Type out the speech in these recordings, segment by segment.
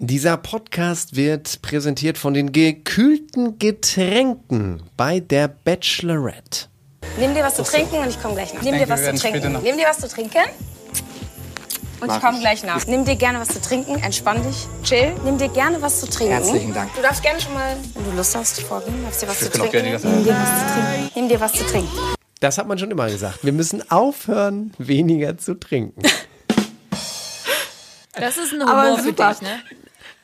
Dieser Podcast wird präsentiert von den gekühlten Getränken bei der Bachelorette. Nimm dir was zu trinken und ich komme gleich nach. Nimm dir was zu trinken. Nimm dir was zu trinken. Und ich komme gleich nach. Nimm dir gerne was zu trinken, entspann dich, chill. Nimm dir gerne was zu trinken. Herzlichen Dank. Du darfst gerne schon mal, wenn du Lust hast, vorgehen. Darfst dir was zu trinken. gerne Nimm dir was zu trinken. Nimm dir was zu trinken. Das hat man schon immer gesagt. Wir müssen aufhören, weniger zu trinken. Das ist ein Aber Humor für super. dich, ne?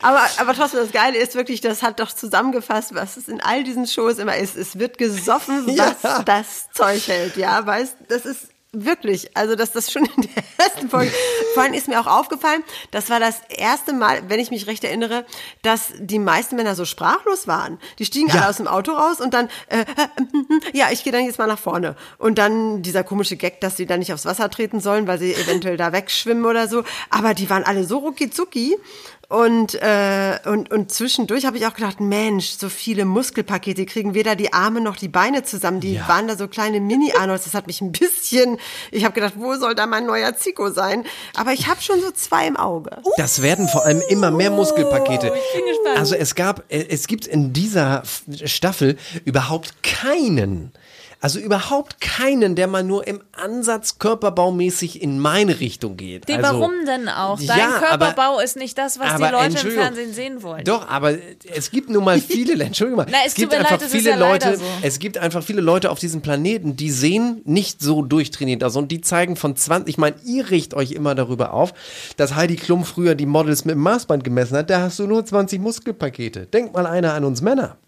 Aber, aber trotzdem, das Geile ist wirklich, das hat doch zusammengefasst, was es in all diesen Shows immer ist. Es wird gesoffen, was Ja. das Zeug hält, ja, weißt, das ist wirklich, also dass das schon in der ersten Folge, vor allem ist mir auch aufgefallen, das war das erste Mal, wenn ich mich recht erinnere, dass die meisten Männer so sprachlos waren. Die stiegen alle aus dem Auto raus und dann, äh, äh, ja, ich gehe dann jetzt mal nach vorne. Und dann dieser komische Gag, dass sie dann nicht aufs Wasser treten sollen, weil sie eventuell da wegschwimmen oder so. Aber die waren alle so rucki zucki. Und, äh, und, und zwischendurch habe ich auch gedacht, Mensch, so viele Muskelpakete kriegen weder die Arme noch die Beine zusammen. Die waren da so kleine Mini-Arnolds. Das hat mich ein bisschen, ich habe gedacht, wo soll da mein neuer Zico sein? Aber ich habe schon so zwei im Auge. Das werden vor allem immer mehr Muskelpakete. ich bin gespannt. Also es gab, äh, es gibt in dieser Staffel überhaupt keinen, also überhaupt keinen, der mal nur im Ansatz körperbaumäßig in meine Richtung geht. Die, also, warum denn auch? Dein Ja, aber- Körperbau ist nicht das, was die aber Leute im. Fernsehen sehen wollen. Doch, aber es gibt nun mal viele, Entschuldigung mal, Na, es es gibt einfach leid, viele ja Leute, so. es gibt einfach viele Leute auf diesem Planeten, die sehen nicht so durchtrainiert aus und die zeigen von 20, ich meine, ihr riecht euch immer darüber auf, dass Heidi Klum früher die Models mit dem Maßband gemessen hat, da hast du nur 20 Muskelpakete. Denk mal einer an uns Männer.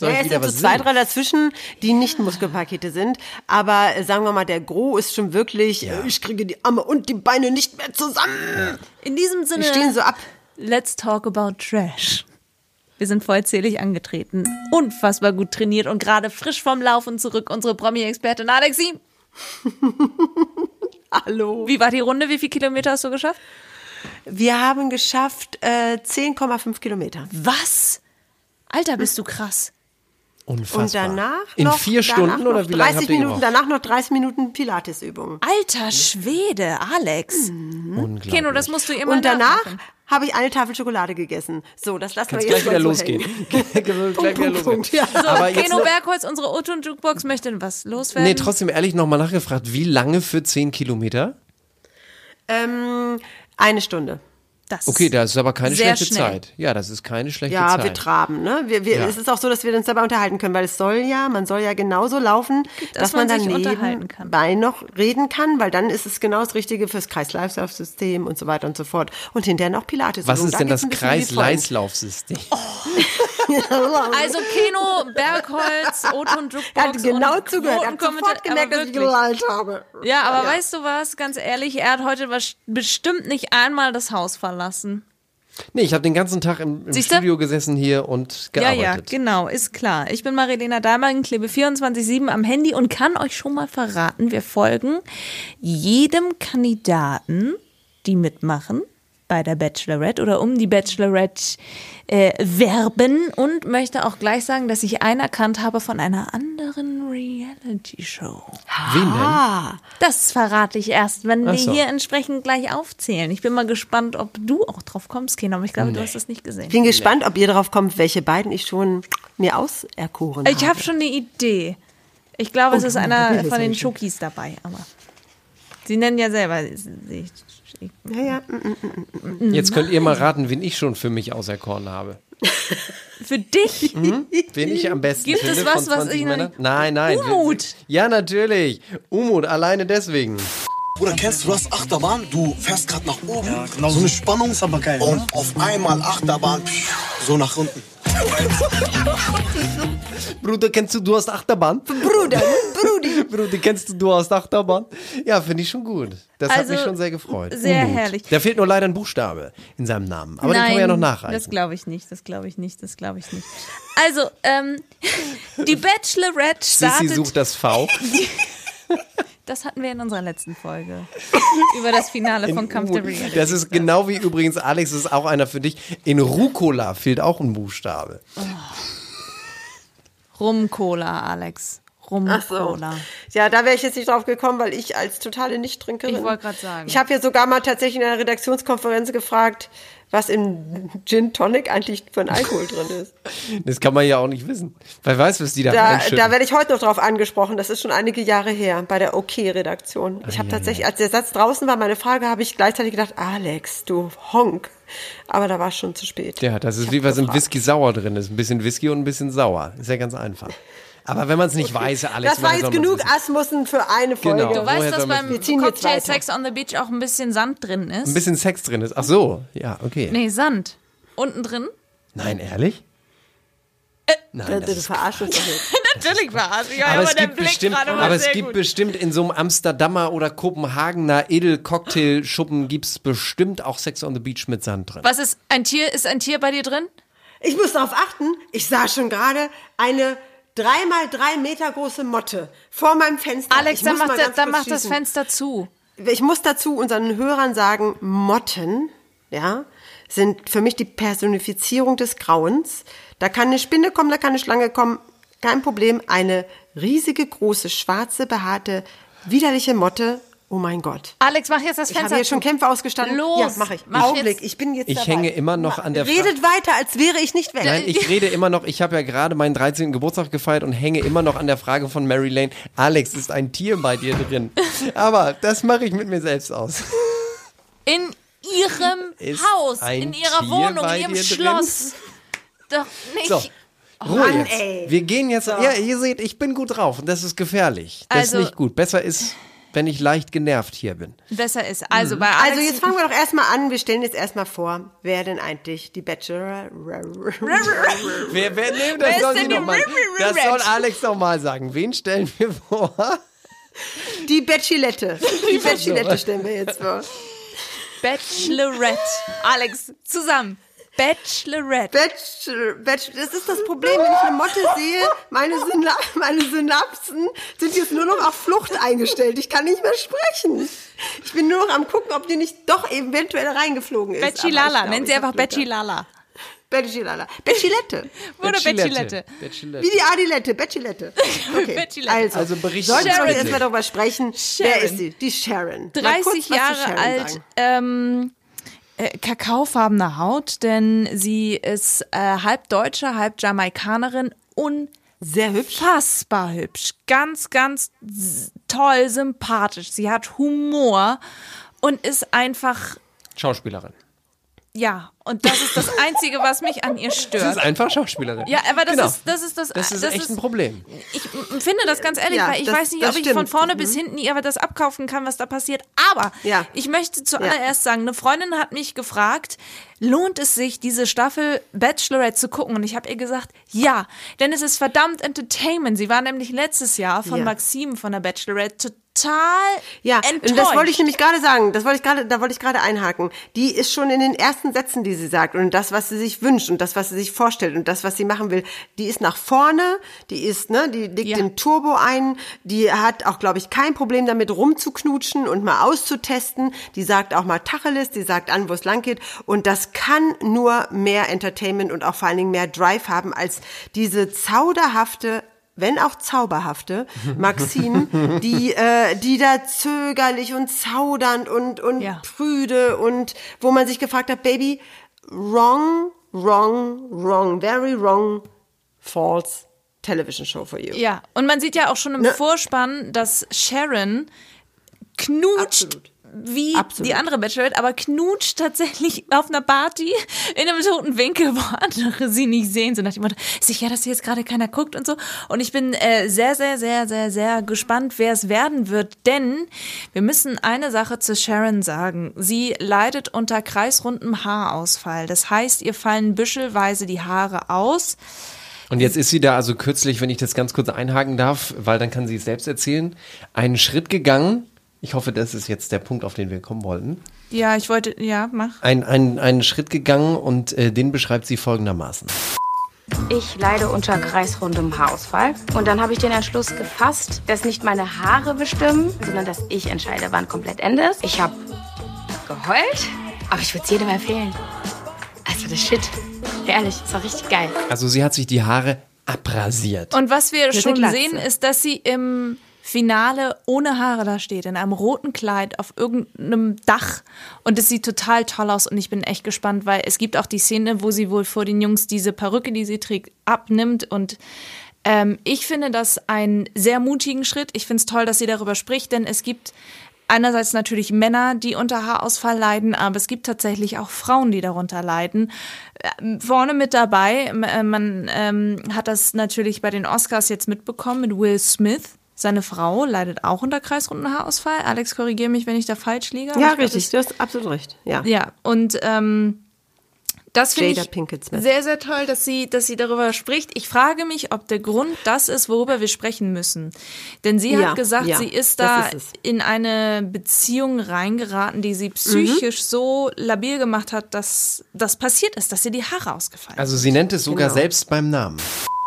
Soll Ja, es sind so zwei, drei dazwischen, die nicht Muskelpakete sind. Aber äh, sagen wir mal, der Gro ist schon wirklich, äh, ich kriege die Arme und die Beine nicht mehr zusammen. In diesem Sinne, Die stehen so ab. let's talk about trash. Wir sind vollzählig angetreten, unfassbar gut trainiert und gerade frisch vom Laufen zurück. Unsere Promi-Expertin Alexi. Hallo. Wie war die Runde? Wie viele Kilometer hast du geschafft? Wir haben geschafft äh, 10,5 Kilometer. Was? Alter, bist du krass. Unfassbar. Und danach In noch, vier danach Stunden noch oder wie lange 30 habt ihr Minuten, danach noch 30 Minuten Pilatesübungen. Alter Schwede, Alex. Unglaublich. Keno, das musst du immer Und danach habe ich eine Tafel Schokolade gegessen. So, das lassen Kannst wir jetzt gleich wieder mal so losgehen. gleich wieder Punkt, losgehen. Punkt, ja. Aber jetzt Keno noch, Bergholz, unsere Otto und Jukebox möchte was loswerden. nee, trotzdem ehrlich nochmal nachgefragt, wie lange für 10 Kilometer? Ähm, eine Stunde. Das Okay, das ist aber keine schlechte schnell. Zeit. Ja, das ist keine schlechte Ja, Zeit. wir traben, ne? Wir, wir, Ja. Es ist auch so, dass wir uns dabei unterhalten können, weil es soll ja, man soll ja genauso laufen, dass, man man, sich dann unterhalten kann. nebenbei noch reden kann, weil dann ist es genau das Richtige fürs Kreislaufsystem und so weiter und so fort. Und hinterher noch Pilates. Was ist denn das Freund. Kreis-Leislaufsystem? Also Keno, Bergholz, Otto und Jukebox. Er hat genau und zugehört. Hat sofort gemerkt, dass ich gelallt habe. Ja, aber weißt du was? Ganz ehrlich, er hat heute bestimmt nicht einmal das Haus verlassen. Nee, ich habe den ganzen Tag im, im? Studio gesessen hier und Ja, gearbeitet. ja, genau, ist klar. Ich bin Marilena Dahlmann, klebe 24-7 am Handy und kann euch schon mal verraten, wir folgen jedem Kandidaten, die mitmachen bei der Bachelorette oder um die Bachelorette äh, werben und möchte auch gleich sagen, dass ich einen erkannt habe von einer anderen Reality-Show. Wen denn? Das verrate ich erst, wenn Ach wir so. hier entsprechend gleich aufzählen. Ich bin mal gespannt, ob du auch drauf kommst, Keno, aber ich glaube, du hast das nicht gesehen. Ich bin gespannt, ob ihr drauf kommt, welche beiden ich schon mir auserkoren Ich habe. habe schon eine Idee. Ich glaube, es ist einer von den. Schokis dabei, aber sie nennen ja selber. sie- Ja, ja. mm, Jetzt könnt ihr mal raten, wen ich schon für mich auserkoren habe. Für dich? Wen ich am besten Gibt es finde was, von was 20 ich noch Männern? Nein, nein. Umut. Ja, natürlich. Umut, alleine deswegen. Bruder, kennst du das Achterbahn? Du fährst gerade nach oben, genau so eine Spannung aber geil, und ne? auf einmal Achterbahn, so nach unten. Bruder, kennst du, du hast Achterbahn? Bruder, Brudi. Bruder, kennst du, hast Achterbahn? Ja, finde ich schon gut. Das hat Also, mich schon sehr gefreut. sehr Gut. herrlich. Da fehlt nur leider ein Buchstabe in seinem Namen. Aber den können wir ja noch nachreichen. Das glaube ich nicht, das glaube ich nicht, das glaube ich nicht. Also, ähm, die Bachelorette startet. sucht das V. Das hatten wir in unserer letzten Folge. über das Finale von Come to Reality. Das ist genau wie übrigens, Alex, das ist auch einer für dich. In Rucola fehlt auch ein Buchstabe. Rum-Cola, Alex. Ach so. Rum-Cola. Ja, da wäre ich jetzt nicht drauf gekommen, weil ich als totale Nichttrinkerin. Ich wollte gerade sagen. Ich habe ja sogar mal tatsächlich in einer Redaktionskonferenz gefragt, was im Gin Tonic eigentlich für ein Alkohol drin ist. Das kann man ja auch nicht wissen. Wer weiß, was die da, Da, da werde ich heute noch drauf angesprochen. Das ist schon einige Jahre her bei der OK-Redaktion. ich habe tatsächlich, als der Satz draußen war, meine Frage, habe ich gleichzeitig gedacht, Alex, du Honk. Aber da war es schon zu spät. Ja, das ist Ich wie was im gefragt. Whisky sauer drin ist. Ein bisschen Whisky und ein bisschen sauer. Ist ja ganz einfach. Aber wenn man es nicht weiß, Alex, Das war jetzt genug? Asmussen für eine Folge. Genau. Du weißt, dass beim Cocktail. Sex on the Beach auch ein bisschen Sand drin ist. Ein bisschen Sex drin ist. Ach so, ja, okay. Nee, Sand. Unten drin? Nein, ehrlich? Äh, Nein, das du ist verarschst uns. Natürlich es. Ja, aber, aber, es gibt bestimmt, aber es gibt gut. bestimmt in so einem Amsterdamer oder Kopenhagener Edel-Cocktail-Schuppen gibt es bestimmt auch Sex on the Beach mit Sand drin. Was ist ein Tier? Ist ein Tier bei dir drin? Ich muss darauf achten, ich sah schon gerade eine dreimal drei Meter große Motte vor meinem Fenster. Alex, dann muss mach, mal da, dann mach das. Fenster zu. Ich muss dazu unseren Hörern sagen, Motten, ja, sind für mich die Personifizierung des Grauens. Da kann eine Spinne kommen, da kann eine Schlange kommen, kein Problem. Eine riesige, große, schwarze, behaarte, widerliche Motte. Oh mein Gott. Alex, mach jetzt das Ich habe Fenster hier schon. Kämpfe ausgestanden. Los, ja, mache ich. mach Augenblick, jetzt. ich bin jetzt Ich dabei. hänge immer noch an der Frage. Redet weiter, als wäre ich nicht weg. Nein, ich rede immer noch, ich habe ja gerade meinen 13. Geburtstag gefeiert und hänge immer noch an der Frage von Mary Lane. Alex, ist ein Tier bei dir drin? Aber das mache ich mit mir selbst aus. In ihrem Ist Haus, in ihrer Tier Wohnung, in ihrem dir drin? Schloss. Doch nicht. So, Ruhe Mann, jetzt. ey. Wir gehen jetzt, ja, ihr seht, ich bin gut drauf und das ist gefährlich. Das Also- ist nicht gut. Besser ist, wenn ich leicht genervt hier bin. Besser ist. Also bei Alex. Also jetzt fangen wir doch erstmal an. Wir stellen jetzt erstmal vor, wer denn eigentlich die Bachelor... Wer, wer, nee, Wer das ist soll sie noch mal, das soll? Alex noch mal sagen. Wen stellen wir vor? Die Bachelette. Die Bachelette stellen wir jetzt vor. Bachelorette. Alex, zusammen. Bachelorette. Bachelor, Bachelor, das ist das Problem, wenn ich eine Motte sehe, meine, Syna meine Synapsen sind jetzt nur noch auf Flucht eingestellt. Ich kann nicht mehr sprechen. Ich bin nur noch am gucken, ob die nicht doch eventuell reingeflogen ist. Glaub, Nennen Sie einfach. Bachelala. Bachelala. Bachelette. Oder Bachelette. Bachelette. Wie die Adilette, Bachelette. Okay. Also, Also berichten sollten wir Sharon. jetzt erstmal darüber sprechen, wer Sharon. ist sie? Die Sharon. Mal kurz 30 was zu Jahre Sharon alt, ähm, äh, kakaofarbene Haut, denn sie ist äh, halb Deutsche, halb Jamaikanerin. Sehr hübsch. Unfassbar hübsch. Ganz, ganz toll, sympathisch. Sie hat Humor und ist einfach, Schauspielerin. Ja, und das ist das Einzige, was mich an ihr Sie ist stört. einfach Schauspielerin. Ja, aber das Genau. ist das ist das Das ist das echt ist, ein Problem. ich finde das ganz ehrlich, Ja, weil ich das- weiß nicht, ob ich von stimmt. vorne Mhm. bis hinten ihr aber das abkaufen kann, was da passiert. Aber Ja. ich möchte zuallererst sagen, eine Freundin hat mich gefragt, lohnt es sich, diese Staffel Bachelorette zu gucken? Und ich habe ihr gesagt, ja, denn es ist verdammt Entertainment. Sie war nämlich letztes Jahr von Ja. Maxim von der Bachelorette total Ja, enttäuscht. und das wollte ich nämlich gerade sagen. Das wollte ich gerade, da wollte ich gerade einhaken. Die ist schon in den ersten Sätzen, die sie sagt und das, was sie sich wünscht und das, was sie sich vorstellt und das, was sie machen will, die ist nach vorne, die ist, ne, die legt Ja. den Turbo ein, die hat auch, glaube ich, kein Problem damit rumzuknutschen und mal auszutesten. Die sagt auch mal Tacheles, die sagt an, wo es lang geht und das kann nur mehr Entertainment und auch vor allen Dingen mehr Drive haben als diese zauderhafte wenn auch zauberhafte, Maxine, die, äh, die da zögerlich und zaudernd und, und Ja. prüde und wo man sich gefragt hat, Baby, wrong, wrong, wrong, very wrong, false television show for you. Ja, und man sieht ja auch schon im Ne? Vorspann, dass Sharon knutscht Absolut. Wie Absolut. die andere Bachelorette, aber knutscht tatsächlich auf einer Party in einem toten Winkel, wo andere sie nicht sehen. So nach dem Motto, sicher, dass hier jetzt gerade keiner guckt und so. Und ich bin äh, sehr, sehr, sehr, sehr, sehr gespannt, wer es werden wird. Denn wir müssen eine Sache zu Sharon sagen. Sie leidet unter kreisrundem Haarausfall. Das heißt, ihr fallen büschelweise die Haare aus. Und jetzt ist sie da also kürzlich, wenn ich das ganz kurz einhaken darf, weil dann kann sie es selbst erzählen, einen Schritt gegangen. Ich hoffe, das ist jetzt der Punkt, auf den wir kommen wollten. Ja, ich wollte, ja, mach. Ein, ein, einen Schritt gegangen und äh, den beschreibt sie folgendermaßen. Ich leide unter kreisrundem Haarausfall. Und dann habe ich den Entschluss gefasst, dass nicht meine Haare bestimmen, sondern dass ich entscheide, wann komplett Ende ist. Ich habe geheult, aber ich würde es jedem empfehlen. Also das Shit. Ehrlich, das war richtig geil. Also sie hat sich die Haare abrasiert. Und was wir eine schon sehen, ist, dass sie im Finale ohne Haare da steht, in einem roten Kleid auf irgendeinem Dach. Und es sieht total toll aus und ich bin echt gespannt, weil es gibt auch die Szene, wo sie wohl vor den Jungs diese Perücke, die sie trägt, abnimmt und ähm, ich finde das einen sehr mutigen Schritt. Ich finde es toll, dass sie darüber spricht, denn es gibt einerseits natürlich Männer, die unter Haarausfall leiden, aber es gibt tatsächlich auch Frauen, die darunter leiden. Ähm, Vorne mit dabei, m- äh, man ähm, hat das natürlich bei den Oscars jetzt mitbekommen mit Will Smith. Seine Frau leidet auch unter kreisrunden Haarausfall. Alex, korrigiere mich, wenn ich da falsch liege. Ja, richtig, du hast absolut recht. Ja. ja, und ähm, das finde ich sehr, sehr toll, dass sie, dass sie darüber spricht. Ich frage mich, ob der Grund das ist, worüber wir sprechen müssen. Denn sie Ja, hat gesagt, ja, sie ist das da ist in eine Beziehung reingeraten, die sie Mhm. psychisch so labil gemacht hat, dass das passiert ist, dass ihr die Haare ausgefallen Also sie nennt es sogar Genau. selbst beim Namen.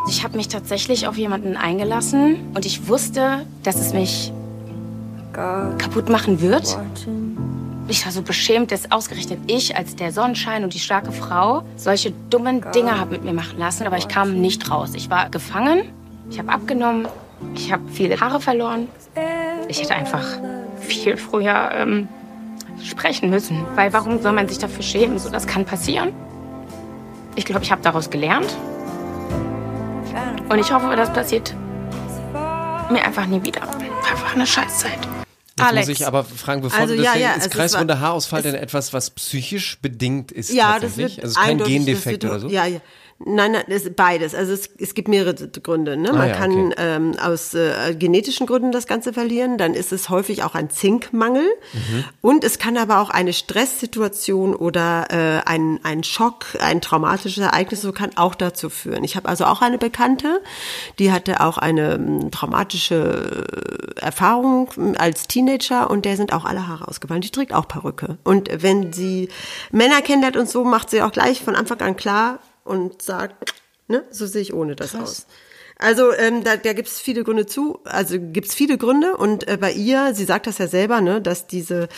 Ich habe mich tatsächlich auf jemanden eingelassen und ich wusste, dass es mich kaputt machen wird. Ich war so beschämt, dass ausgerechnet ich als der Sonnenschein und die starke Frau solche dummen Dinge habe mit mir machen lassen, aber ich kam nicht raus. Ich war gefangen, ich habe abgenommen, ich habe viele Haare verloren. Ich hätte einfach viel früher ähm, sprechen müssen, weil warum soll man sich dafür schämen? So, das kann passieren. Ich glaube, ich habe daraus gelernt. Und ich hoffe, das passiert mir einfach nie wieder. Einfach eine Scheißzeit. Jetzt Alex. muss ich aber fragen, bevor Also, du ja, deswegen ja, ist also war- Haarausfall denn etwas, was psychisch bedingt ist Ja, das tatsächlich? wird also kein Gendefekt das oder so? Ja, ja. Nein, nein, es ist beides. Also es, es gibt mehrere Gründe. Ne? Man Ah ja, kann okay. ähm, aus äh, genetischen Gründen das Ganze verlieren. Dann ist es häufig auch ein Zinkmangel. Mhm. Und es kann aber auch eine Stresssituation oder äh, ein, ein Schock, ein traumatisches Ereignis, so kann auch dazu führen. Ich habe also auch eine Bekannte, die hatte auch eine ähm, traumatische äh, Erfahrung als Teenager und der sind auch alle Haare ausgefallen. Die trägt auch Perücke. Und wenn sie Männer kennenlernt und so, macht sie auch gleich von Anfang an klar und sagt, ne, so sehe ich ohne das aus. Also ähm, da, da gibt es viele Gründe zu, also gibt es viele Gründe und äh, bei ihr, sie sagt das ja selber, ne, dass diese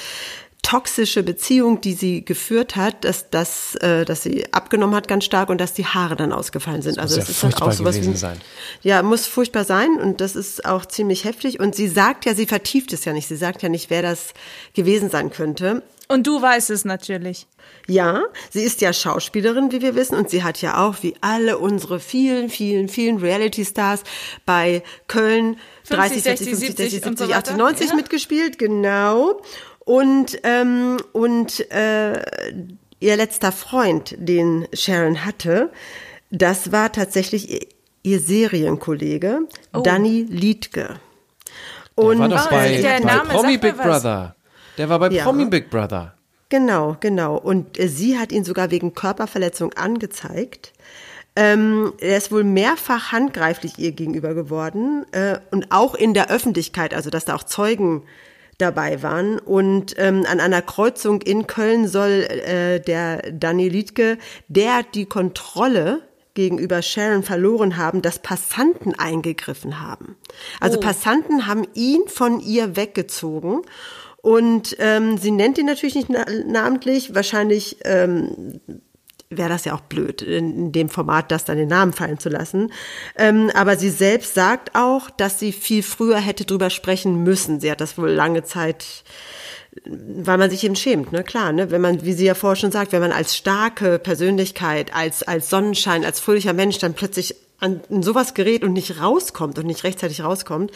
toxische Beziehung, die sie geführt hat, dass, dass, äh, dass sie abgenommen hat ganz stark und dass die Haare dann ausgefallen sind. also muss das ja ist dann auch furchtbar sowas gewesen wie, sein. Ja, muss furchtbar sein und das ist auch ziemlich heftig. Und sie sagt ja, sie vertieft es ja nicht. Sie sagt ja nicht, wer das gewesen sein könnte. Und du weißt es natürlich. Ja, sie ist ja Schauspielerin, wie wir wissen, und sie hat ja auch, wie alle unsere vielen, vielen, vielen Reality-Stars bei Köln 30, 40, 50, 60, 70, und so 80, weiter. 90 Ja. mitgespielt, genau. Und, ähm, und äh, ihr letzter Freund, den Sharon hatte, das war tatsächlich ihr, ihr Serienkollege, Oh. Danny Liedke. Der Und war doch bei, der bei Name Promi Big was. Brother. Der war bei Ja. Promi Big Brother. Genau, genau. Und äh, sie hat ihn sogar wegen Körperverletzung angezeigt. Ähm, er ist wohl mehrfach handgreiflich ihr gegenüber geworden äh, und auch in der Öffentlichkeit, also dass da auch Zeugen dabei waren. Und ähm, an einer Kreuzung in Köln soll äh, der Daniel Liedke, der die Kontrolle gegenüber Sharon verloren haben, dass Passanten eingegriffen haben. Also Passanten haben ihn von ihr weggezogen. Und ähm, sie nennt ihn natürlich nicht na namentlich. Wahrscheinlich ähm, wäre das ja auch blöd, in, dem Format das dann den Namen fallen zu lassen. Ähm, aber sie selbst sagt auch, dass sie viel früher hätte drüber sprechen müssen. Sie hat das wohl lange Zeit weil man sich eben schämt, ne, klar, ne, wenn man, wie sie ja vorher schon sagt, wenn man als starke Persönlichkeit, als, als Sonnenschein, als fröhlicher Mensch dann plötzlich an sowas gerät und nicht rauskommt und nicht rechtzeitig rauskommt.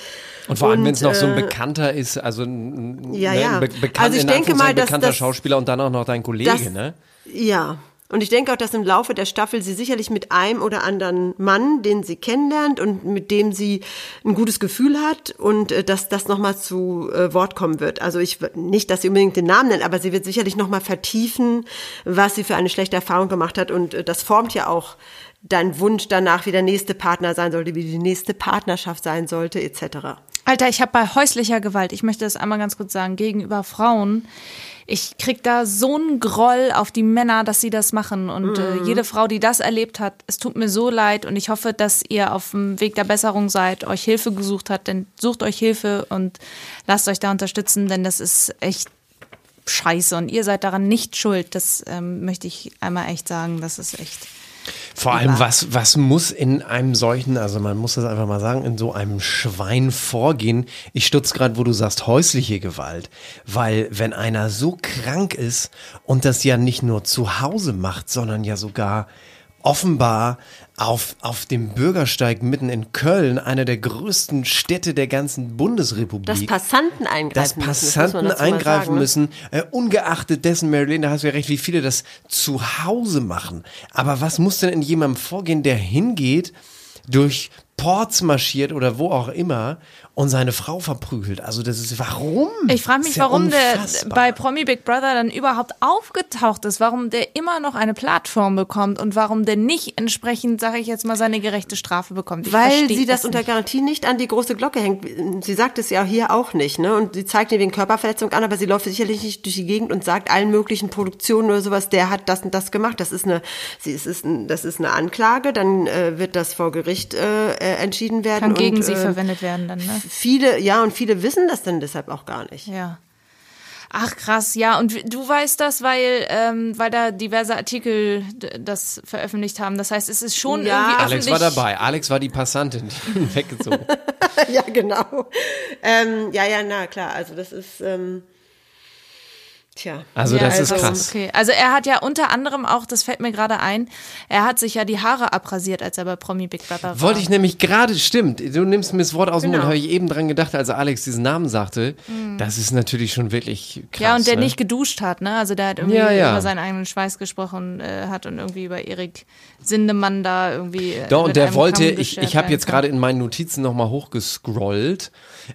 Und vor allem, wenn es noch so ein äh, Bekannter ist, also ein, Ja, ne, ja. ein be bekannt, Also ich denke mal, dass bekannter das- Schauspieler und dann auch noch dein Kollege, das, ne? Ja. Und ich denke auch, dass im Laufe der Staffel sie sicherlich mit einem oder anderen Mann, den sie kennenlernt und mit dem sie ein gutes Gefühl hat und äh, dass das nochmal zu äh, Wort kommen wird. Also ich nicht, dass sie unbedingt den Namen nennt, aber sie wird sicherlich nochmal vertiefen, was sie für eine schlechte Erfahrung gemacht hat. Und äh, das formt ja auch dein Wunsch danach, wie der nächste Partner sein sollte, wie die nächste Partnerschaft sein sollte, etc. Alter, ich habe bei häuslicher Gewalt, ich möchte das einmal ganz kurz sagen, gegenüber Frauen, ich krieg da so einen Groll auf die Männer, dass sie das machen. Und äh, jede Frau, die das erlebt hat, es tut mir so leid und ich hoffe, dass ihr auf dem Weg der Besserung seid, euch Hilfe gesucht habt, denn sucht euch Hilfe und lasst euch da unterstützen, denn das ist echt scheiße und ihr seid daran nicht schuld. Das ähm, möchte ich einmal echt sagen. Das ist echt. Vor allem, was, was muss in einem solchen, also man muss das einfach mal sagen, in so einem Schwein vorgehen? Ich stutz gerade, wo du sagst, häusliche Gewalt. Weil wenn einer so krank ist und das ja nicht nur zu Hause macht, sondern ja sogar offenbar auf, auf dem Bürgersteig mitten in Köln, einer der größten Städte der ganzen Bundesrepublik. Dass Passanten eingreifen dass müssen, das muss Passanten mal eingreifen sagen, ne? müssen, äh, ungeachtet dessen, Marilyn, da hast du ja recht, wie viele das zu Hause machen. Aber was muss denn in jemandem vorgehen, der hingeht, durch Ports marschiert oder wo auch immer und seine Frau verprügelt? Also das ist, warum? Ich frage Das mich, ja warum der unfassbar. bei Promi Big Brother dann überhaupt aufgetaucht ist, warum der immer noch eine Plattform bekommt und warum der nicht entsprechend, sage ich jetzt mal, seine gerechte Strafe bekommt. Ich Weil sie das es unter. Garantie nicht an die große Glocke hängt. Sie sagt es ja hier auch nicht, ne? Und sie zeigt ihr wegen Körperverletzung an, aber sie läuft sicherlich nicht durch die Gegend und sagt allen möglichen Produktionen oder sowas, der hat das und das gemacht. Das ist eine, sie es ist, ein, das ist eine Anklage, dann äh, wird das vor Gericht äh, äh, entschieden werden. Kann gegen und, sie äh, verwendet werden dann, ne? Viele, ja, und viele wissen das dann deshalb auch gar nicht. Ja. Ach krass, ja. Und du weißt das, weil, ähm, weil da diverse Artikel das veröffentlicht haben. Das heißt, es ist schon Ja. irgendwie Alex öffentlich. war dabei. Alex war die Passantin, die ihn weggezogen. ja, genau. Ähm, ja, ja, na klar. Also das ist, ähm, tja. Also Ja, das ist also, krass. Okay. Also er hat ja unter anderem auch, das fällt mir gerade ein, er hat sich ja die Haare abrasiert, als er bei Promi Big Brother war. Wollte ich nämlich gerade, stimmt, du nimmst mir das Wort aus dem Genau. Mund, habe ich eben dran gedacht, als Alex diesen Namen sagte. Das ist natürlich schon wirklich krass. Mhm. ja, und der ne? nicht geduscht hat, ne? Also der hat irgendwie Ja, ja. über seinen eigenen Schweiß gesprochen äh, hat und irgendwie über Erik Sindemann da irgendwie. äh, Doch, und der wollte, ich, ich habe jetzt gerade in meinen Notizen nochmal hochgescrollt.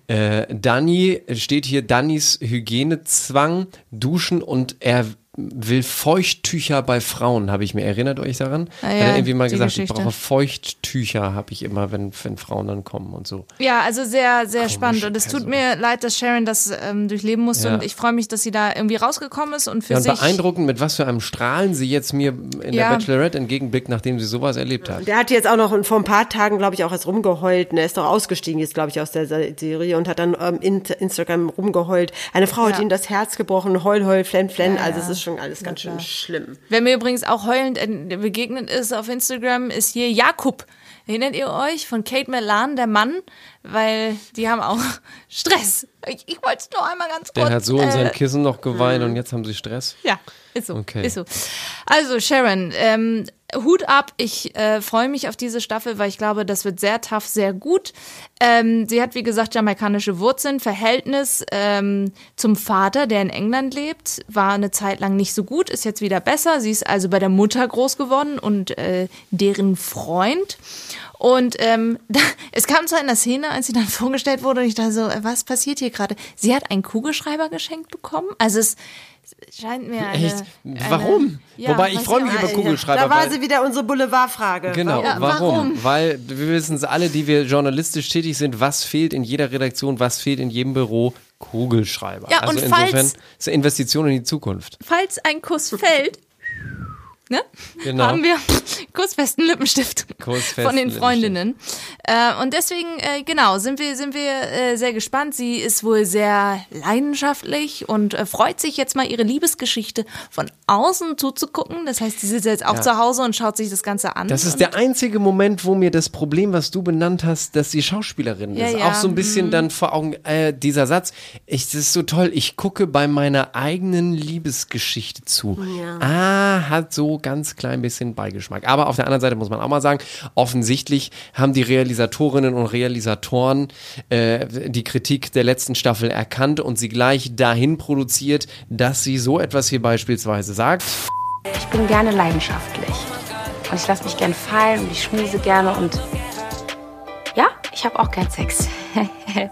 Äh, Danny, steht hier Dannys Hygienezwang, Duschen und er will Feuchttücher bei Frauen, habe ich mir erinnert euch daran? Ah Hat ja, er irgendwie mal gesagt, Geschichte. ich brauche Feuchttücher, habe ich immer, wenn, wenn Frauen dann kommen und so. Ja, also sehr, sehr Komische spannend. Und es tut mir leid, dass Sharon das ähm, durchleben musste. Ja. Und ich freue mich, dass sie da irgendwie rausgekommen ist und für Ja, und sich. beeindruckend, mit was für einem Strahlen sie jetzt mir in Ja. der Bachelorette entgegenblickt, nachdem sie sowas erlebt hat. Der hat jetzt auch noch vor ein paar Tagen, glaube ich, auch erst rumgeheult. Und er ist doch ausgestiegen jetzt, glaube ich, aus der Serie und hat dann ähm, in Instagram rumgeheult. Eine Frau hat ihm das Herz gebrochen, heul, heul, flenn, flenn. Ja, also ja. es ist schon alles ganz klar. schön schlimm. Wer mir übrigens auch heulend äh, begegnet ist auf Instagram, ist hier Jakub. Erinnert ihr euch von Kate Melan, der Mann? Weil die haben auch Stress. Ich, ich wollte es nur einmal ganz kurz. Der hat so in sein äh, Kissen noch geweint und jetzt haben sie Stress. Ja, ist so. Okay. Ist so. Also Sharon, ähm, Hut ab. Ich äh, freue mich auf diese Staffel, weil ich glaube, das wird sehr tough, sehr gut. Ähm, sie hat, wie gesagt, jamaikanische Wurzeln. Verhältnis ähm, zum Vater, der in England lebt, war eine Zeit lang nicht so gut, ist jetzt wieder besser. Sie ist also bei der Mutter groß geworden und äh, deren Freund. Und ähm, da, es kam zu einer Szene, als sie dann vorgestellt wurde, und ich dachte so, äh, was passiert hier gerade? Sie hat einen Kugelschreiber geschenkt bekommen. Also es scheint mir eine, Echt? eine Warum? Ja, Wobei, ich freue mich über nicht. Kugelschreiber. Da war weil- sie wieder unsere Boulevardfrage. Genau, Ja, warum? warum? Weil wir wissen es alle, die wir journalistisch tätig sind, was fehlt in jeder Redaktion, was fehlt in jedem Büro? Kugelschreiber. Ja, also und insofern falls- ist eine Investition in die Zukunft. Falls ein Kuss fällt, ne, Genau. haben wir kussfesten Lippenstift Kussfesten von den. Freundinnen. Äh, und deswegen, äh, genau, sind wir, sind wir äh, sehr gespannt. Sie ist wohl sehr leidenschaftlich und äh, freut sich jetzt mal ihre Liebesgeschichte von außen zuzugucken. Das heißt, sie sitzt jetzt auch Ja. zu Hause und schaut sich das Ganze an. Das ist der einzige Moment, wo mir das Problem, was du benannt hast, dass sie Schauspielerin Ja, ist, ja, auch so ein bisschen dann vor Augen, äh, dieser Satz, ich, das ist so toll, ich gucke bei meiner eigenen Liebesgeschichte zu. Ah, hat so so ganz klein bisschen Beigeschmack. Aber auf der anderen Seite muss man auch mal sagen, offensichtlich haben die Realisatorinnen und Realisatoren äh, die Kritik der letzten Staffel erkannt und sie gleich dahin produziert, dass sie so etwas hier beispielsweise sagt. Ich bin gerne leidenschaftlich. Und ich lasse mich gern fallen und ich schmuse gerne und ja, ich habe auch gern Sex.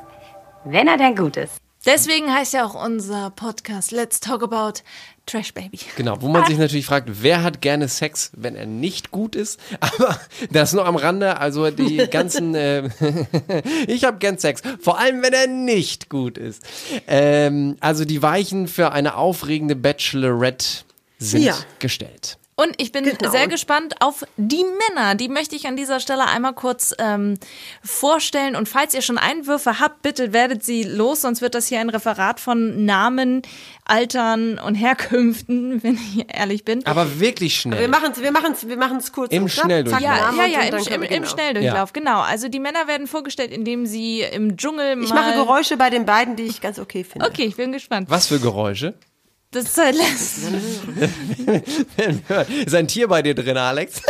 Wenn er denn gut ist. Deswegen heißt ja auch unser Podcast Let's Talk About Trash Baby. Genau, wo man sich natürlich fragt, wer hat gerne Sex, wenn er nicht gut ist? Aber das nur am Rande, also die ganzen, äh, ich habe gern Sex, vor allem wenn er nicht gut ist. Ähm, also die Weichen für eine aufregende Bachelorette sind Ja. gestellt. Und ich bin Genau. sehr gespannt auf die Männer. Die möchte ich an dieser Stelle einmal kurz ähm, vorstellen. Und falls ihr schon Einwürfe habt, bitte werdet sie los, sonst wird das hier ein Referat von Namen, Altern und Herkünften, wenn ich ehrlich bin. Aber wirklich schnell. Wir machen es wir machen's, wir machen's kurz. Im. Schnelldurchlauf. Ja, ja, ja, im, im, im genau. Schnelldurchlauf, genau. Also die Männer werden vorgestellt, indem sie im Dschungel Ich mache Geräusche bei den beiden, die ich ganz okay finde. Okay, ich bin gespannt. Was für Geräusche? Das Zeit lässt. Ist ein Tier bei dir drin, Alex?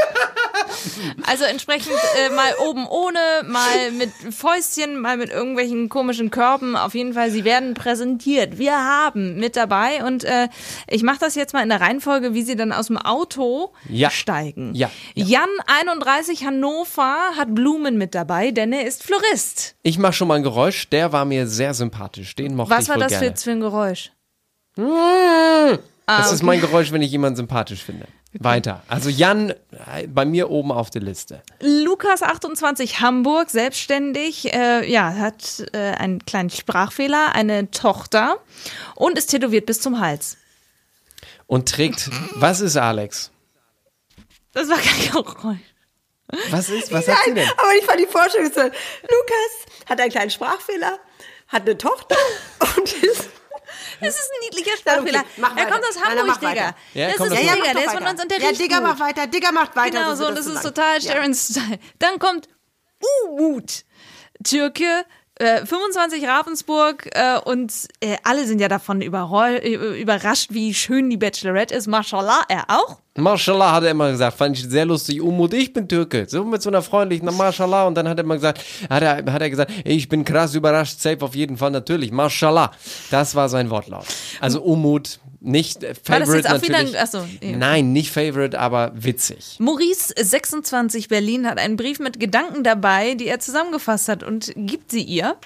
Also entsprechend äh, mal oben ohne, mal mit Fäustchen, mal mit irgendwelchen komischen Körben. Auf jeden Fall, sie werden präsentiert. Wir haben mit dabei und äh, ich mache das jetzt mal in der Reihenfolge, wie sie dann aus dem Auto Ja. steigen. Ja, ja. Jan 31 Hannover hat Blumen mit dabei, denn er ist Florist. Ich mache schon mal ein Geräusch, der war mir sehr sympathisch. Den mochte Was ich war wohl das gerne. für ein Geräusch? Das ist mein Geräusch, wenn ich jemanden sympathisch finde. Weiter. Also Jan, äh, bei mir oben auf der Liste. Lukas 28 Hamburg, selbstständig, äh, ja, hat äh, einen kleinen Sprachfehler, eine Tochter und ist tätowiert bis zum Hals. Und trägt, was ist Alex? Das war kein Geräusch. Was ist, was hat sie denn? Aber ich fand die Vorstellung so, Lukas hat einen kleinen Sprachfehler, hat eine Tochter und ist... Das ist ein niedlicher Ja, Sprachfehler. okay, mach er kommt aus Hamburg, Digga. weiter. Ja, das ist das mach- Digga, der ist von weiter. uns der Ja, Digga, gut. mach weiter, Digga macht weiter. Genau so, das so ist total Ja. Sharon-Style. Dann kommt Umut, Türke, äh, 25 Ravensburg äh, und äh, alle sind ja davon äh, überrascht, wie schön die Bachelorette ist. Mashallah, er auch. Mashallah hat er immer gesagt, fand ich sehr lustig. Umut, ich bin Türke. So mit so einer freundlichen Mashallah. Und dann hat er immer gesagt, hat er, hat er gesagt, ich bin krass überrascht, safe auf jeden Fall natürlich. Mashallah. Das war sein Wortlaut. Also Umut, nicht äh, War das Favorite jetzt auch wieder natürlich. ein- achso, nee. Nein, nicht Favorite, aber witzig. Maurice, 26 Berlin, hat einen Brief mit Gedanken dabei, die er zusammengefasst hat und gibt sie ihr.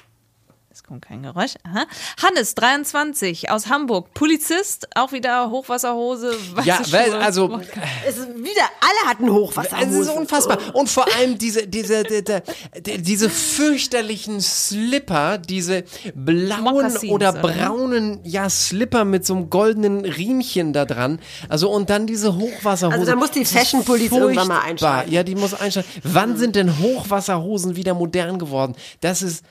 Es kommt kein Geräusch. Aha. Hannes, 23, aus Hamburg, Polizist, auch wieder Hochwasserhose, Ja, weil, also Es ist wieder, alle hatten Hochwasser. Es ist unfassbar. Und vor allem diese, diese, die- die- die- diese fürchterlichen Slipper, diese blauen Mokassins, oder oder? braunen, ja, Slipper mit so einem goldenen Riemchen da dran. Also, und dann diese Hochwasserhose. Also da muss die Fashion Police irgendwann mal einschalten. Ja, die muss einschalten. Wann sind denn Hochwasserhosen wieder modern geworden? Das ist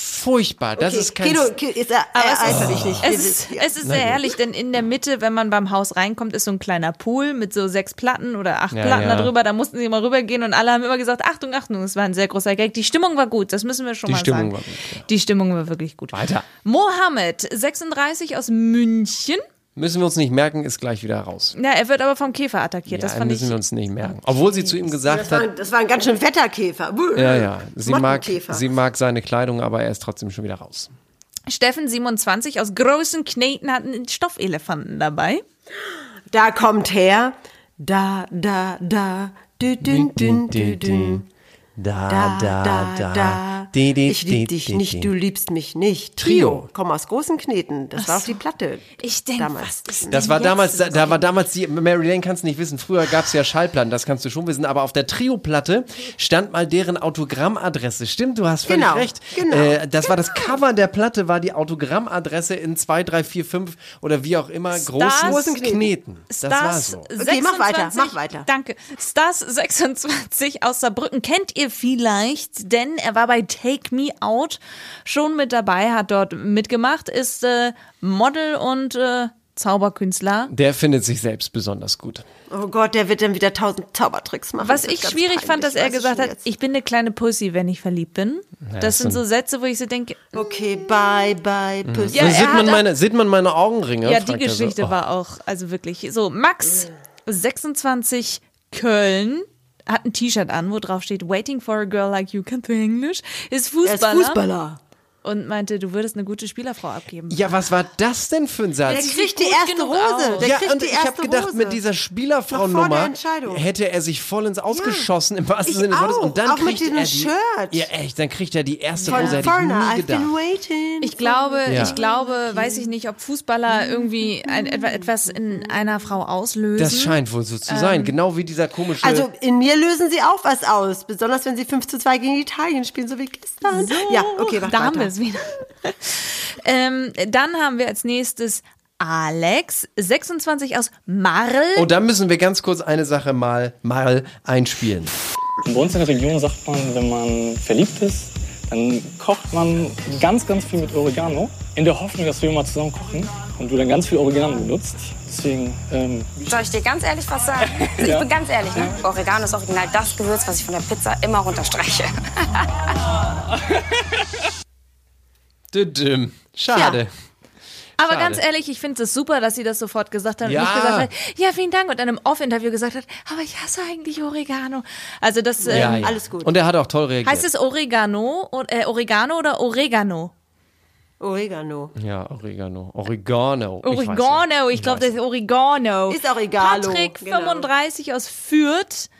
furchtbar. Das ist kein Kilo, Kilo ist er, Aber er es ist, dich nicht. es ist, es ist sehr herrlich, denn in der Mitte, wenn man beim Haus reinkommt, ist so ein kleiner Pool mit so sechs Platten oder acht Ja, Platten ja. darüber. Da mussten sie mal rübergehen und alle haben immer gesagt, Achtung, Achtung, es war ein sehr großer Gag. Die Stimmung war gut, das müssen wir schon Die mal Stimmung sagen. war gut, ja. Die Stimmung war wirklich gut. Weiter. Mohammed, 36 aus München. Müssen wir uns nicht merken, ist gleich wieder raus. Ja, er wird aber vom Käfer attackiert. das ja, fand müssen ich. wir uns nicht merken. Obwohl sie zu ihm gesagt Das war, hat, ein- das war ein ganz schön Wetterkäfer. Ja, ja. Sie mag, sie mag seine Kleidung, aber er ist trotzdem schon wieder raus. Steffen, 27 aus Großen Kneten, hat einen Stoffelefanten dabei. Da kommt her. Da, da, da. Dü, dün, dün, dü, dün. Da, Da, da, da. Di, di, Ich di, lieb dich di, nicht, di. du liebst mich nicht. Trio. Trio. Komm aus großen Kneten. Das war auf die Platte. Ich denke, Damals. was ist denn Das war jetzt damals, da, da war damals die, Mary Lane kannst du nicht wissen, früher gab es ja Schallplatten, das kannst du schon wissen, aber auf der Trio-Platte stand mal deren Autogrammadresse. Stimmt, du hast völlig Genau, recht. genau, Äh, das war das Cover der Platte, war die Autogrammadresse in 2, 3, 4, 5 oder wie auch immer, großen Großen Kneten. Kneten. Das war Stars so. Okay, mach weiter, 26 mach weiter. Danke. Stars 26 aus Saarbrücken kennt ihr vielleicht, denn er war bei Take Me Out schon mit dabei, hat dort mitgemacht, ist äh, Model und äh, Zauberkünstler. Der findet sich selbst besonders gut. Oh Gott, der wird dann wieder tausend Zaubertricks machen. Was ich schwierig fand, peinlich, dass er gesagt hat, jetzt. ich bin eine kleine Pussy, wenn ich verliebt bin. das sind so Sätze, wo ich so denke, Okay, bye, bye, Pussy. Ja, Ja, sieht, man meine, sieht man meine Augenringe? ja, die so. Geschichte Oh. war auch, also wirklich. So, Max, 26 Köln. Hat ein T-Shirt an, wo drauf steht Waiting for a girl like you can speak English. Ist Er ist Fußballer. Und meinte, du würdest eine gute Spielerfrau abgeben. Ja, was war das denn für ein Der Satz? kriegt die erste Rose. Der ja, und ich habe gedacht, Rose. mit dieser der Spielerfrau-Nummer hätte er sich voll ins Ausgeschossen im wahrsten Ich Sinne des Wortes. auch, Und dann auch mit kriegt diesem er die, Shirt. Ja, echt, dann kriegt er die erste Von Rose, hätte ich Foreigner, nie gedacht. Ich glaube, Ja. ich glaube, weiß ich nicht, ob Fußballer irgendwie ein, etwa- etwas in einer Frau auslösen. Das scheint wohl so zu sein, genau wie dieser komische... Also in mir lösen sie auch was aus, besonders wenn sie 5 zu 2 gegen Italien spielen, so wie gestern. Ja, okay, da haben wir es wieder. ähm, dann haben wir als nächstes Alex, 26 aus Marl. oh, da müssen wir ganz kurz eine Sache mal, mal einspielen. Bei uns in der Region sagt man, wenn man verliebt ist, dann kocht man ganz, ganz viel mit Oregano, in der Hoffnung, dass wir mal zusammen kochen und du dann ganz viel Oregano benutzt. Deswegen, ähm, Soll ich dir ganz ehrlich was sagen? Ich bin ganz ehrlich, ne? Oregano ist original das Gewürz, was ich von der Pizza immer runterstreiche. Düdüm. Schade. Aber schade. ganz ehrlich, ich finde es super, dass sie das sofort gesagt hat Ja. und nicht gesagt hat, ja, vielen Dank und dann im Off-Interview gesagt hat, aber ich hasse eigentlich Oregano. Also das ähm, Ja, ja. Alles gut. Und er hat auch toll reagiert. heißt es Oregano, äh, Oregano oder Oregano? Oregano. Ja, Oregano. Oregano. Ich. Oregano, ich glaube, das ist Oregano. Ist auch egal. Patrick, genau. 35 aus Fürth,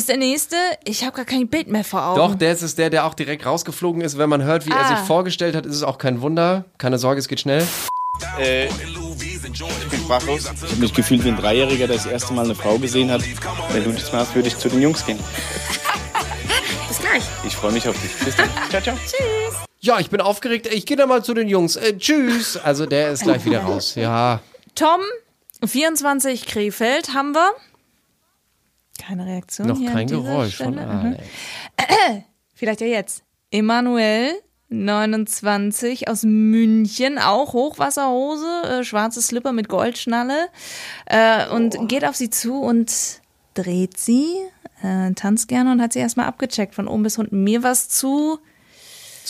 ist der nächste. Ich habe gar kein Bild mehr vor Augen. Doch, der ist der, der auch direkt rausgeflogen ist. Wenn man hört, wie er Ah. sich vorgestellt hat, ist es auch kein Wunder. Keine Sorge, es geht schnell. Äh, ich bin sprachlos. Ich habe mich gefühlt wie ein Dreijähriger, der das erste Mal eine Frau gesehen hat. Wenn du mehr hast, würde ich zu den Jungs gehen. Bis gleich. Ich freue mich auf dich. Bis dann. Ciao, ciao. Ja, ich bin aufgeregt. Ich gehe da mal zu den Jungs. Äh, tschüss. Also der ist gleich wieder raus. Ja. Tom, 24 Krefeld haben wir. Keine Reaktion. Noch kein Geräusch von Stelle. Mhm. Alex. Vielleicht ja jetzt. Emanuel, 29 aus München, auch Hochwasserhose, äh, schwarze Slipper mit Goldschnalle äh, und geht auf sie zu und dreht sie, äh, tanzt gerne und hat sie erstmal abgecheckt von oben bis unten. Mir was zu,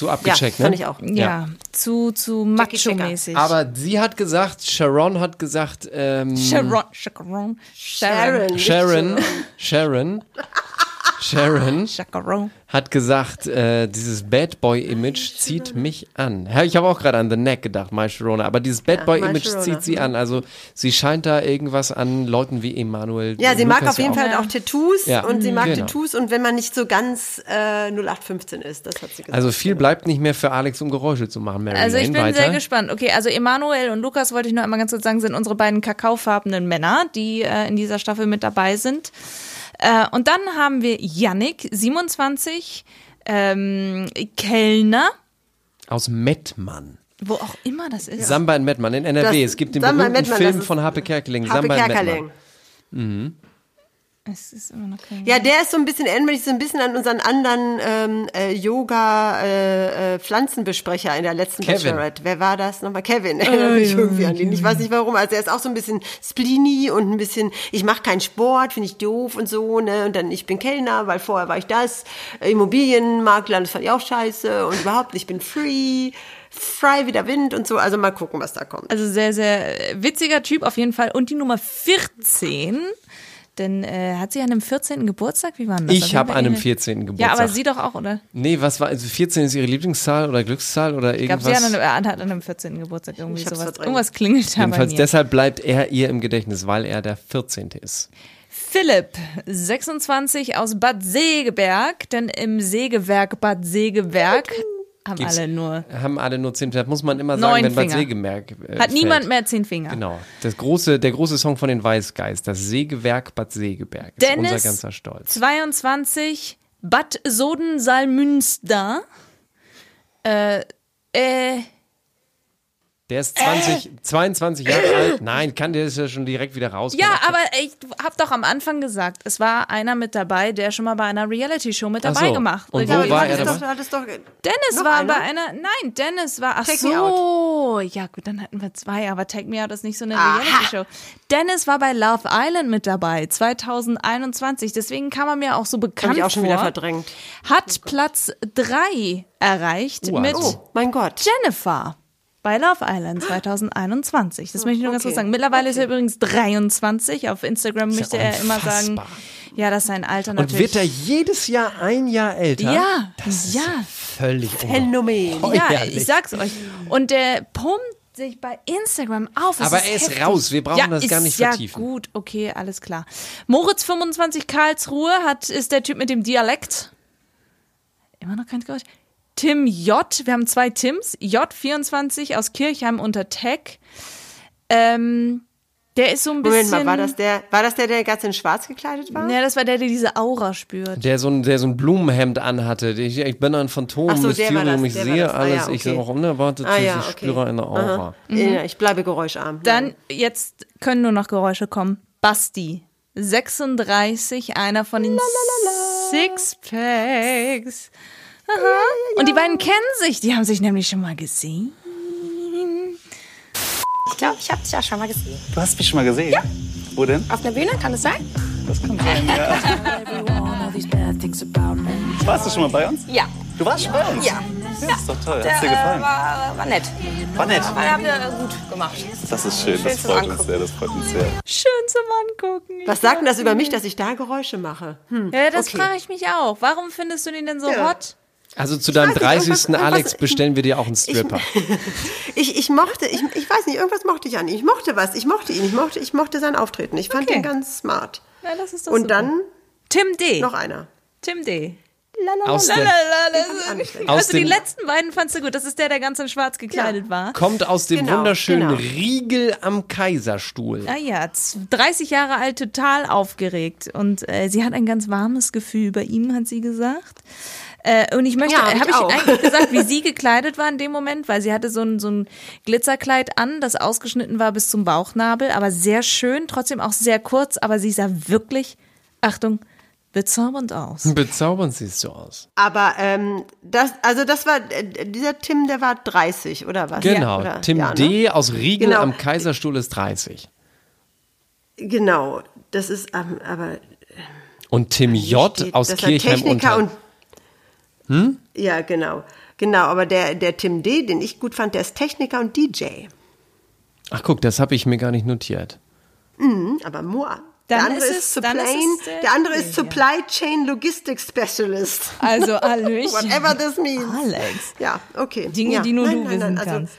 Zu Ja, abgecheckt, fand ne? ich auch. ja, zu, zu Checker. macho-mäßig. Aber sie hat gesagt, Sharon hat gesagt, ähm, Sharon, Sharon, Sharon, Sharon. Sharon, Sharon, hat gesagt, äh, dieses Bad Boy-Image zieht mich an. Ja, ich habe auch gerade an The Neck gedacht, My Sharona, aber dieses Bad Boy-Image My Sharona. zieht sie an. Also sie scheint da irgendwas an Leuten wie Emanuel. Ja, sie mag Lukas auf jeden ja Fall auch Tattoos Ja. und sie mag Genau. Tattoos und wenn man nicht so ganz äh, 0815 ist, das hat sie gesagt. Also viel bleibt nicht mehr für Alex, um Geräusche zu machen. Mary Also ich Lane, bin weiter. sehr gespannt. Okay, also Emanuel und Lukas wollte ich nur einmal ganz kurz sagen, sind unsere beiden kakaofarbenen Männer, die äh, in dieser Staffel mit dabei sind. Äh, und dann haben wir Yannick, 27, ähm, Kellner, Aus Mettmann. wo auch immer das ist. Samba in Mettmann in NRW. Das- es gibt den Samba berühmten Mettmann, Film von Happe Kerkeling. Habe Samba in Kerkerling. Es ist immer noch kein Ja, der ist so ein bisschen, mich so ein bisschen an unseren anderen ähm, äh, Yoga-Pflanzenbesprecher in der letzten Kevin. Bachelorette. Wer war das nochmal? Kevin. Erinnert mich irgendwie an ihn. Ich weiß nicht warum. Also er ist auch so ein bisschen spleeny und ein bisschen, ich mache keinen Sport, finde ich doof und so. ne Und dann, ich bin Kellner, weil vorher war ich das. Äh, Immobilienmakler, das fand ich auch scheiße. Und überhaupt, ich bin free. Frei wie der Wind und so. Also mal gucken, was da kommt. Also sehr, sehr äh, witziger Typ auf jeden Fall. Und die Nummer 14, denn äh, hat sie an einem 14. Geburtstag? Wie war denn das? Ich jeden habe an einem ihre- 14. Geburtstag. Ja, aber sie doch auch, oder? Nee, was war, also 14 ist ihre Lieblingszahl oder Glückszahl oder Ich glaube, irgendwas? sie hat an, einem- hat an einem 14. Geburtstag irgendwie sowas. Irgendwas klingelt da bei Jedenfalls mir. deshalb bleibt er ihr im Gedächtnis, weil er der 14. ist. Philipp, 26 aus Bad Segeberg, denn im Sägewerk Bad Segeberg haben Gibt's- alle nur. Haben alle nur 10. Das muss man immer sagen, Neun wenn Finger. Segeberg äh, Hat niemand fällt. mehr zehn Finger. Genau. Das große, der große Song von den Weißgeist, das Sägewerk Bad Segeberg. Ist Dennis, unser ganzer Stolz. 22, Bad Sodensalmünster. Äh, äh, Der ist 20, 22 Jahre alt. Nein, kann der ist ja schon direkt wieder raus. ja, aber ich hab doch am Anfang gesagt, es war einer mit dabei, der schon mal bei einer Reality-Show mit dabei so. gemacht Und wo glaube, war er dabei? doch, Dennis war einer? bei einer, nein, Dennis war, ach Take so, ja gut, dann hatten wir zwei, aber Take Me Out ist nicht so eine Reality-Show. Dennis war bei Love Island mit dabei, 2021, deswegen kam er mir auch so bekannt Hab ich auch schon vor. wieder verdrängt. Hat Platz drei erreicht Oh, mit. Oh, mein Gott. Jennifer. Bei Love Island 2021. Das möchte ich nur ganz okay. kurz sagen. Mittlerweile ist er übrigens 23. Auf Instagram möchte ja er immer sagen, ja, dass sein Alter Und natürlich. wird er jedes Jahr ein Jahr älter? ja, Das ja, ist völlig Phänomen. Ja, ich sag's euch. Und der pumpt sich bei Instagram auf. Das Aber er ist heftig. raus. Wir brauchen ja, das ist gar nicht ja vertiefen. gut, okay, alles klar. Moritz 25 Karlsruhe hat, ist der Typ mit dem Dialekt. Immer noch kein Geräusch. Tim J, wir haben zwei Tims. J24 aus Kirchheim unter Tech. Ähm, der ist so ein bisschen. Moment mal, war das der, war das der, der ganz in schwarz gekleidet war? Ja, das war der, der diese Aura spürt. Der so ein, der so ein Blumenhemd anhatte. Ich, ich bin ein Phantom, so, der war Mysterium, das, ich der war sehe das. Ah, alles, ja, ich okay. sehe auch unerwartet, Ah, ja, ich okay. spüre eine Aura. Ja, ich bleibe geräuscharm. Dann, jetzt können nur noch Geräusche kommen. Basti. 36, einer von den Sixpacks. Aha. Und die beiden kennen sich. Die haben sich nämlich schon mal gesehen. Ich glaube, ich habe dich ja schon mal gesehen. Du hast mich schon mal gesehen? Ja. Wo denn? Auf einer Bühne, kann es sein? Das kann sein, ja. Warst du schon mal bei uns? Ja. Du warst schon bei uns? Ja. Ja, ist doch toll. Der, Hat's dir gefallen? War, war nett. War nett. Aber ihr äh, gut gemacht. Das ist schön, das freut uns sehr, das freut uns sehr. Schön zum Angucken. Was sagt denn das über mich, dass ich da Geräusche mache? Hm. Ja, das okay. frage ich mich auch. Warum findest du den denn so Ja. hot? Also zu deinem weiß nicht, 30. irgendwas- irgendwas- Alex bestellen wir dir auch einen Stripper. Ich, ich mochte, ich, ich weiß nicht, irgendwas mochte ich an ihm. Ich mochte was, ich mochte ihn, ich mochte, ich mochte sein Auftreten. Ich fand Okay. ihn ganz smart. Ja, das ist doch Und super. dann Tim D. noch einer. Tim D. Aus der, Lalala, auch nicht das schlecht. Aus also die letzten beiden fandst du gut. Das ist der, der ganz in schwarz gekleidet war. kommt aus dem Genau, wunderschönen genau. Riegel am Kaiserstuhl. Ah ja, z- 30 Jahre alt, total aufgeregt. Und äh, sie hat ein ganz warmes Gefühl bei ihm, hat sie gesagt. Äh, und ich möchte, Ja, hab habe ich ich eigentlich gesagt, wie sie gekleidet war in dem Moment, weil sie hatte so ein, so ein Glitzerkleid an, das ausgeschnitten war bis zum Bauchnabel, aber sehr schön, trotzdem auch sehr kurz, aber sie sah wirklich, Achtung, bezaubernd aus. Bezaubernd siehst du aus. Aber ähm, das, also das war, äh, dieser Tim, der war 30, oder was? Genau. Ja, oder, Tim ja, ne? D. aus Riegel Genau. am Kaiserstuhl ist 30. Genau, das ist, ähm, aber Und Tim J. steht, aus Kirchheim Techniker unter. und Hm? Ja, genau. Genau, aber der, der Tim D., den ich gut fand, der ist Techniker und DJ. Ach guck, das habe ich mir gar nicht notiert. Mhm, aber Moa. Der andere ist ist, es- Supply, ist es der der andere ist Supply Chain Logistics Specialist. Also, Hallöchen. Whatever this means. Alex. Ja, okay. Dinge, ja. die nur Nein, du nein, wissen nein, also, kannst.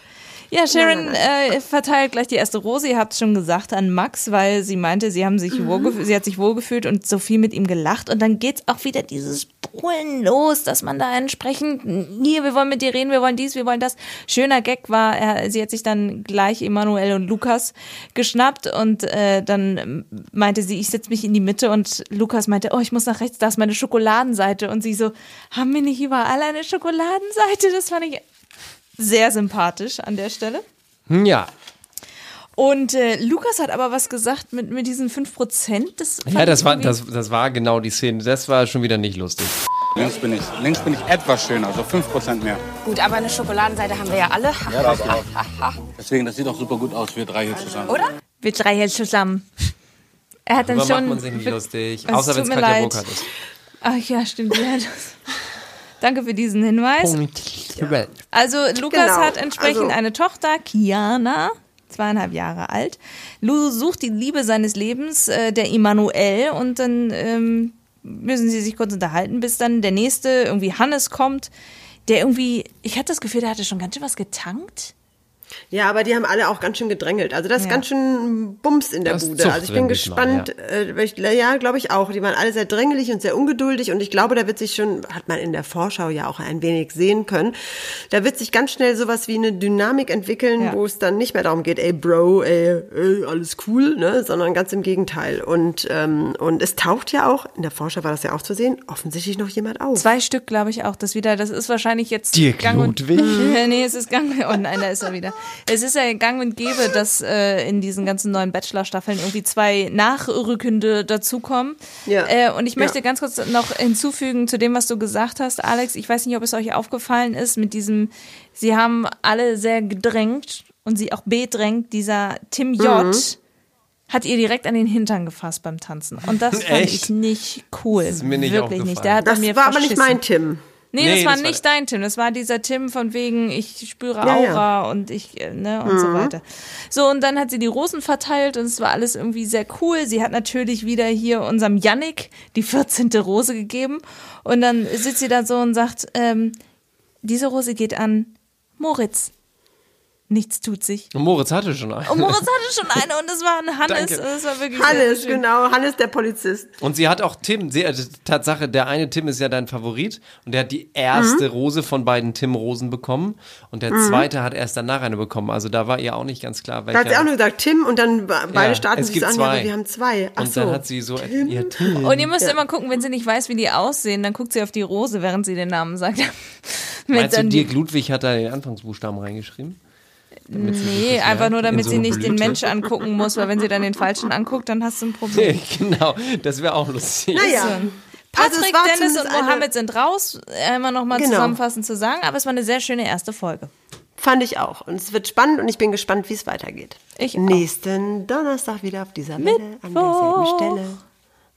Ja, Sharon Äh, verteilt gleich die erste Rose. Ihr habt schon gesagt an Max, weil sie meinte, sie haben sich Mhm. wohlgef- sie hat sich wohlgefühlt und so viel mit ihm gelacht. Und dann geht's auch wieder dieses Brüllen los, dass man da entsprechend hier, wir wollen mit dir reden, wir wollen dies, wir wollen das. Schöner Gag war, er, sie hat sich dann gleich Emanuel und Lukas geschnappt und äh, dann meinte sie, ich setze mich in die Mitte und Lukas meinte, oh, ich muss nach rechts, da ist meine Schokoladenseite. Und sie so, haben wir nicht überall eine Schokoladenseite? Das fand ich sehr sympathisch an der Stelle. Hm, Ja. Und äh, Lukas hat aber was gesagt mit, mit diesen 5%. Das Ja, das war, das, das war genau die Szene. Das war schon wieder nicht lustig. Links bin ich. Links bin ich etwas schöner, so 5% mehr. Gut, aber eine Schokoladenseite haben wir ja alle. Ja, das auch. Deswegen, das sieht doch super gut aus, wir drei hier zusammen. Oder? Wir drei jetzt zusammen. Er hat dann Darüber schon. macht man sich nicht lustig. Außer wenn es Katja. Burkhardt ist. Ach ja, stimmt. Ja, das. Danke für diesen Hinweis. Ja. Also Lukas Genau, hat entsprechend also- eine Tochter, Kiana, zweieinhalb Jahre alt. Lu sucht die Liebe seines Lebens, äh, der Immanuel, und dann ähm, müssen sie sich kurz unterhalten, bis dann der nächste, irgendwie Hannes kommt, der irgendwie, ich hatte das Gefühl, der hatte schon ganz schön was getankt. Ja, aber die haben alle auch ganz schön gedrängelt. Also das ist Ja. ganz schön Bums in der Das Bude. Also ich bin gespannt. äh, weil ich- Ja, glaube ich auch. Die waren alle sehr drängelig und sehr ungeduldig. Und ich glaube, da wird sich schon, hat man in der Vorschau ja auch ein wenig sehen können, da wird sich ganz schnell sowas wie eine Dynamik entwickeln, Ja. wo es dann nicht mehr darum geht, ey Bro, ey, ey alles cool, ne? sondern ganz im Gegenteil. Und, ähm, und es taucht ja auch, in der Vorschau war das ja auch zu sehen, offensichtlich noch jemand auf. Zwei Stück, glaube ich, auch. Das wieder, das ist wahrscheinlich jetzt Dirk gang und Ludwig. nee, es ist gang. Oh nein, da ist er wieder. Es ist ja gang und gäbe, dass äh, in diesen ganzen neuen Bachelor-Staffeln irgendwie zwei Nachrückende dazukommen. Ja. Äh, und ich möchte Ja. ganz kurz noch hinzufügen zu dem, was du gesagt hast, Alex. Ich weiß nicht, ob es euch aufgefallen ist mit diesem, sie haben alle sehr gedrängt und sie auch bedrängt. Dieser Tim J. Mhm. Hat ihr direkt an den Hintern gefasst beim Tanzen. Und das fand Echt? ich nicht cool. Das ist mir nicht Wirklich aufgefallen. nicht. Der hat Das mir war aber nicht verschissen. mein Tim. Nee, Nee, das war das war nicht dein Tim. Das war dieser Tim von wegen, ich spüre Ja, ja. Aura und ich, äh, ne, und so weiter. So, und dann hat sie die Rosen verteilt und es war alles irgendwie sehr cool. Sie hat natürlich wieder hier unserem Yannick die 14. Rose gegeben. Und dann sitzt sie da so und sagt, ähm, diese Rose geht an Moritz. Nichts tut sich. Und Moritz hatte schon einen. Und Moritz hatte schon eine und es war ein Hannes. Es war wirklich Hannes, genau, Hannes der Polizist. Und sie hat auch Tim, sie, äh, Tatsache, der eine Tim ist ja dein Favorit und der hat die erste Mhm. Rose von beiden Tim-Rosen bekommen und der zweite hat erst danach eine bekommen. Also da war ihr auch nicht ganz klar, Da welcher. hat sie auch nur gesagt, Tim, und dann be- beide Ja, starten es sich gibt an, ja, wir haben zwei. Ach und so. dann hat sie so ihr Tim. Und ihr müsst immer gucken, wenn sie nicht weiß, wie die aussehen, dann guckt sie auf die Rose, während sie den Namen sagt. Meinst du, Dirk Ludwig hat da den Anfangsbuchstaben reingeschrieben? Damit Nee, einfach nur, damit so sie nicht den Blüte? Mensch angucken muss, weil wenn sie dann den falschen anguckt, dann hast du ein Problem. genau, das wäre auch lustig. Naja. Also Patrick, war Dennis und eine- Mohammed sind raus, einmal nochmal Genau. zusammenfassend zu sagen, aber es war eine sehr schöne erste Folge. Fand ich auch. Und es wird spannend und ich bin gespannt, wie es weitergeht. Ich auch. Nächsten Donnerstag wieder auf dieser Welle an derselben. Stelle.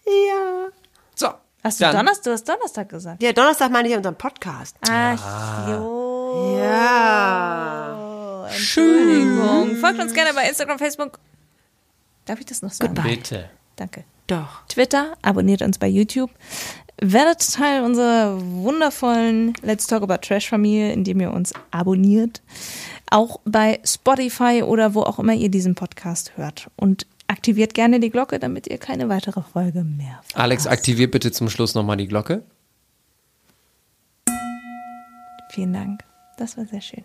Ja. So, Hast du Donnerstag, du hast Donnerstag gesagt. Ja, Donnerstag meine ich unseren Podcast. Ach, jo. Ja. Entschuldigung. Folgt uns gerne bei Instagram, Facebook. Darf ich das noch sagen? Bitte. Danke. Doch. Twitter, abonniert uns bei YouTube. Werdet Teil unserer wundervollen Let's Talk About Trash Familie, indem ihr uns abonniert. Auch bei Spotify oder wo auch immer ihr diesen Podcast hört. Und aktiviert gerne die Glocke, damit ihr keine weitere Folge mehr verpasst. Alex, aktivier bitte zum Schluss nochmal die Glocke. Vielen Dank. Das war sehr schön.